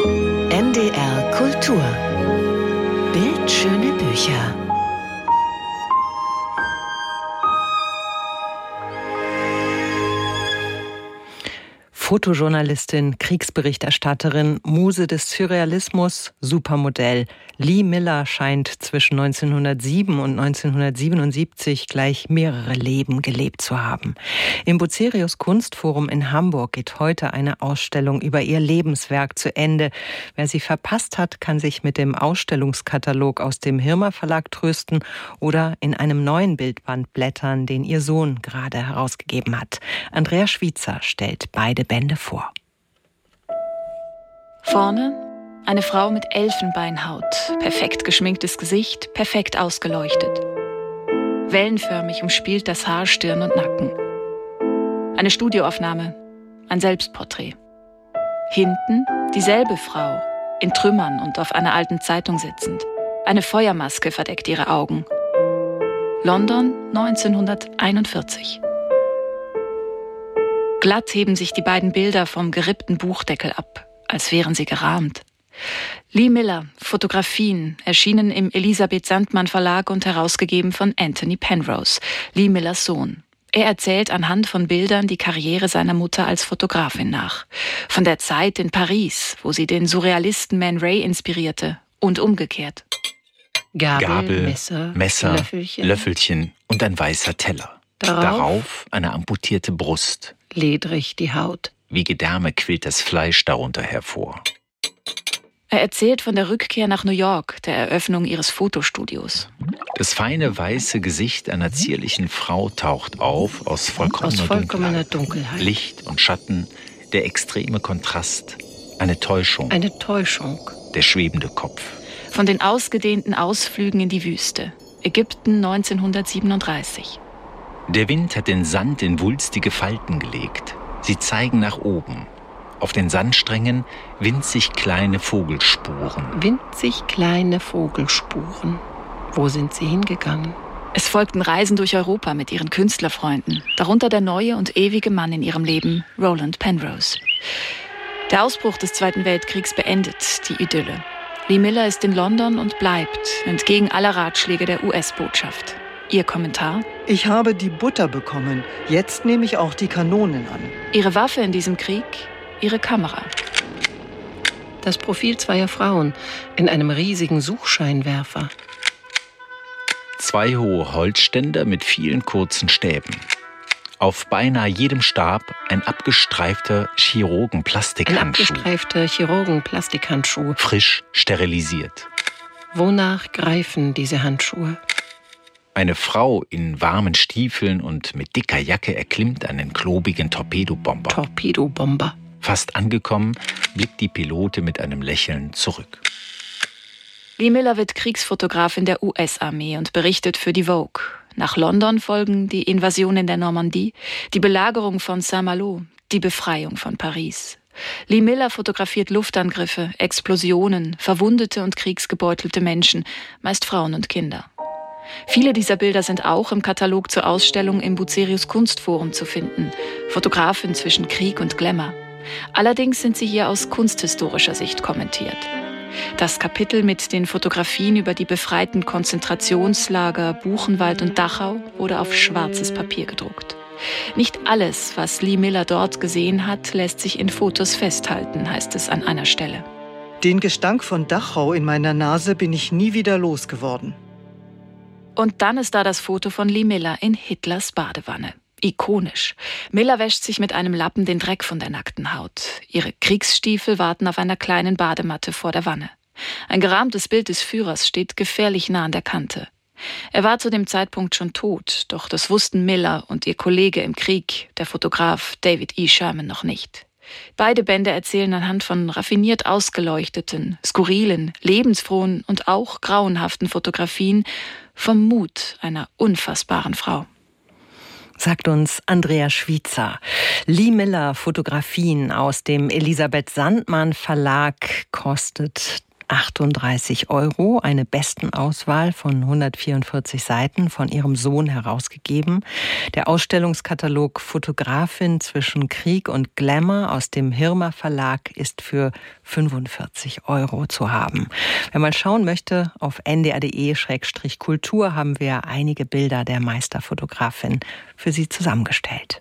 NDR Kultur. Bildschöne Bücher Fotojournalistin, Kriegsberichterstatterin, Muse des Surrealismus, Supermodell. Lee Miller scheint zwischen 1907 und 1977 gleich mehrere Leben gelebt zu haben. Im Bucerius Kunstforum in Hamburg geht heute eine Ausstellung über ihr Lebenswerk zu Ende. Wer sie verpasst hat, kann sich mit dem Ausstellungskatalog aus dem Hirmer Verlag trösten oder in einem neuen Bildband blättern, den ihr Sohn gerade herausgegeben hat. Andrea Schwitzer stellt beide Bände Ende vor. Vorne eine Frau mit Elfenbeinhaut, perfekt geschminktes Gesicht, perfekt ausgeleuchtet. Wellenförmig umspielt das Haar Stirn und Nacken. Eine Studioaufnahme, ein Selbstporträt. Hinten dieselbe Frau, in Trümmern und auf einer alten Zeitung sitzend. Eine Feuermaske verdeckt ihre Augen. London 1941. Glatt heben sich die beiden Bilder vom gerippten Buchdeckel ab, als wären sie gerahmt. Lee Miller, Fotografien, erschienen im Elisabeth Sandmann Verlag und herausgegeben von Anthony Penrose, Lee Millers Sohn. Er erzählt anhand von Bildern die Karriere seiner Mutter als Fotografin nach. Von der Zeit in Paris, wo sie den Surrealisten Man Ray inspirierte und umgekehrt. Gabel, Gabel Messer, Messer Löffelchen. Löffelchen. und ein weißer Teller. Darauf, Darauf eine amputierte Brust, ledrig die Haut. Wie Gedärme quillt das Fleisch darunter hervor. Er erzählt von der Rückkehr nach New York, der Eröffnung ihres Fotostudios. Das feine weiße Gesicht einer zierlichen Frau taucht auf aus vollkommener, aus vollkommener Dunkelheit. Dunkelheit. Licht und Schatten, der extreme Kontrast, eine Täuschung. Eine Täuschung. Der schwebende Kopf. Von den ausgedehnten Ausflügen in die Wüste. Ägypten 1937. Der Wind hat den Sand in wulstige Falten gelegt. Sie zeigen nach oben. Auf den Sandsträngen winzig kleine Vogelspuren. Winzig kleine Vogelspuren. Wo sind sie hingegangen? Es folgten Reisen durch Europa mit ihren Künstlerfreunden, darunter der neue und ewige Mann in ihrem Leben, Roland Penrose. Der Ausbruch des Zweiten Weltkriegs beendet die Idylle. Lee Miller ist in London und bleibt, entgegen aller Ratschläge der US-Botschaft. Ihr Kommentar? Ich habe die Butter bekommen. Jetzt nehme ich auch die Kanonen an. Ihre Waffe in diesem Krieg? Ihre Kamera. Das Profil zweier Frauen in einem riesigen Suchscheinwerfer. Zwei hohe Holzständer mit vielen kurzen Stäben. Auf beinahe jedem Stab ein abgestreifter Chirurgenplastikhandschuh. Ein abgestreifter Chirurgenplastikhandschuh. Frisch sterilisiert. Wonach greifen diese Handschuhe? Eine Frau in warmen Stiefeln und mit dicker Jacke erklimmt einen klobigen Torpedobomber. Torpedobomber. Fast angekommen, blickt die Pilote mit einem Lächeln zurück. Lee Miller wird Kriegsfotograf in der US-Armee und berichtet für die Vogue. Nach London folgen die Invasion in der Normandie, die Belagerung von Saint-Malo, die Befreiung von Paris. Lee Miller fotografiert Luftangriffe, Explosionen, verwundete und kriegsgebeutelte Menschen, meist Frauen und Kinder. Viele dieser Bilder sind auch im Katalog zur Ausstellung im Bucerius Kunstforum zu finden. Fotografin zwischen Krieg und Glamour. Allerdings sind sie hier aus kunsthistorischer Sicht kommentiert. Das Kapitel mit den Fotografien über die befreiten Konzentrationslager Buchenwald und Dachau wurde auf schwarzes Papier gedruckt. Nicht alles, was Lee Miller dort gesehen hat, lässt sich in Fotos festhalten, heißt es an einer Stelle. Den Gestank von Dachau in meiner Nase bin ich nie wieder losgeworden. Und dann ist da das Foto von Lee Miller in Hitlers Badewanne. Ikonisch. Miller wäscht sich mit einem Lappen den Dreck von der nackten Haut. Ihre Kriegsstiefel warten auf einer kleinen Badematte vor der Wanne. Ein gerahmtes Bild des Führers steht gefährlich nah an der Kante. Er war zu dem Zeitpunkt schon tot, doch das wussten Miller und ihr Kollege im Krieg, der Fotograf David E. Sherman, noch nicht. Beide Bände erzählen anhand von raffiniert ausgeleuchteten, skurrilen, lebensfrohen und auch grauenhaften Fotografien vom Mut einer unfassbaren Frau sagt uns Andrea Schwitzer. Lee Miller Fotografien aus dem Elisabeth Sandmann Verlag kostet 38 Euro. Eine Bestenauswahl von 144 Seiten von ihrem Sohn herausgegeben. Der Ausstellungskatalog Fotografin zwischen Krieg und Glamour aus dem Hirmer Verlag ist für 45 Euro zu haben. Wer mal schauen möchte, auf ndr.de-kultur haben wir einige Bilder der Meisterfotografin für Sie zusammengestellt.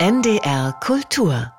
NDR Kultur